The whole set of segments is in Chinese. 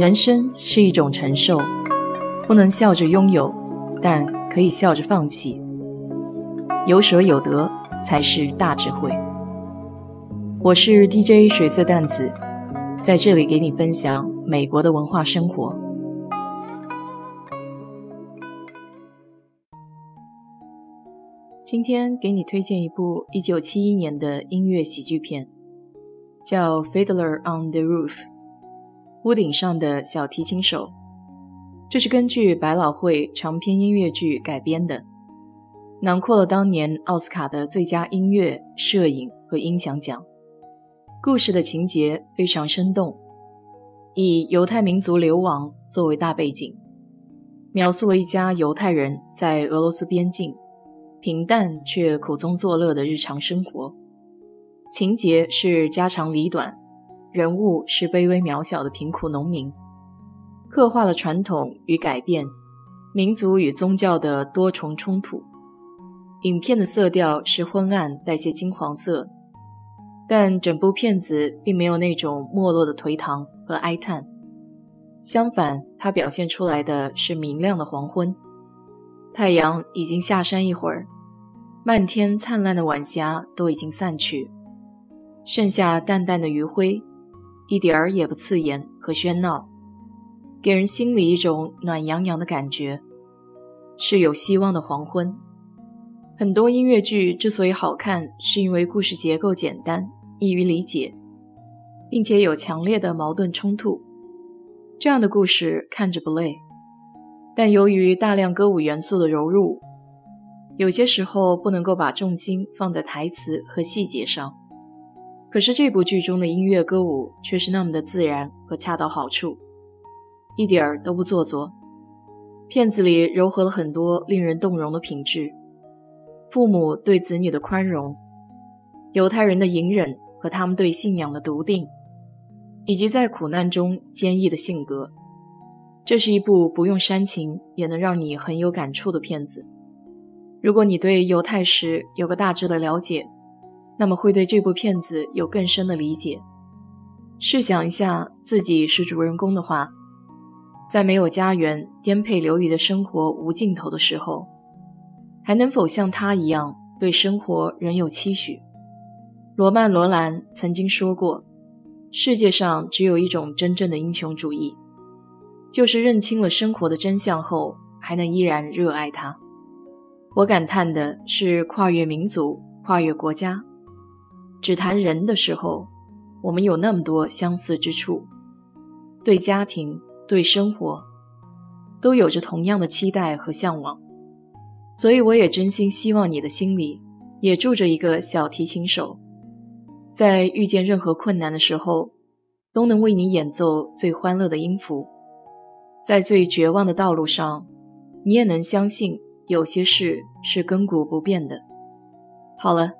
人生是一种承受，不能笑着拥有，但可以笑着放弃。有舍有得才是大智慧。我是 DJ 水色淡子，在这里给你分享美国的文化生活。今天给你推荐一部1971年的音乐喜剧片，叫《Fiddler on the Roof》。屋顶上的小提琴手，这是根据百老汇长篇音乐剧改编的，囊括了当年奥斯卡的最佳音乐、摄影和音响奖。故事的情节非常生动，以犹太民族流亡作为大背景，描述了一家犹太人在俄罗斯边境平淡却苦中作乐的日常生活。情节是家长里短。人物是卑微渺小的贫苦农民，刻画了传统与改变、民族与宗教的多重冲突。影片的色调是昏暗，带些金黄色，但整部片子并没有那种没落的颓唐和哀叹。相反，它表现出来的是明亮的黄昏，太阳已经下山一会儿，漫天灿烂的晚霞都已经散去，剩下淡淡的余晖。一点儿也不刺眼和喧闹，给人心里一种暖洋洋的感觉，是有希望的黄昏。很多音乐剧之所以好看，是因为故事结构简单、易于理解，并且有强烈的矛盾冲突。这样的故事看着不累，但由于大量歌舞元素的融入，有些时候不能够把重心放在台词和细节上。可是这部剧中的音乐歌舞却是那么的自然和恰到好处，一点儿都不做作。片子里糅合了很多令人动容的品质：父母对子女的宽容，犹太人的隐忍和他们对信仰的笃定，以及在苦难中坚毅的性格。这是一部不用煽情也能让你很有感触的片子。如果你对犹太史有个大致的了解，那么会对这部片子有更深的理解。试想一下，自己是主人公的话，在没有家园、颠沛流离的生活无尽头的时候，还能否像他一样对生活仍有期许？罗曼·罗兰曾经说过：“世界上只有一种真正的英雄主义，就是认清了生活的真相后，还能依然热爱它。”我感叹的是，跨越民族，跨越国家。只谈人的时候，我们有那么多相似之处，对家庭、对生活，都有着同样的期待和向往。所以，我也真心希望你的心里也住着一个小提琴手，在遇见任何困难的时候，都能为你演奏最欢乐的音符。在最绝望的道路上，你也能相信有些事是亘古不变的。好了。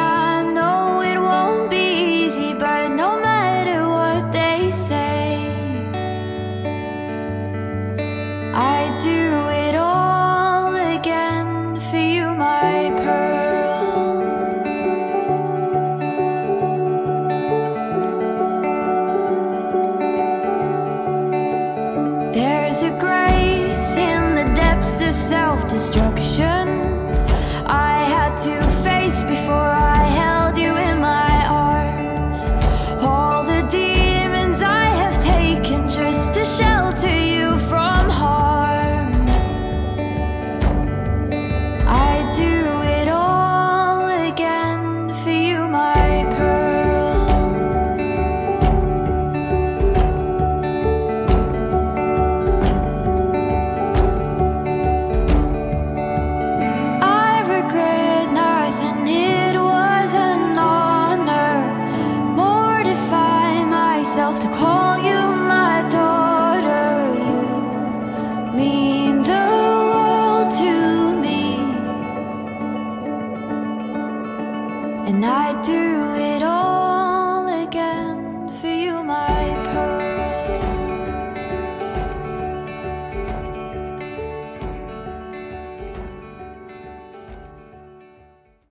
destruction.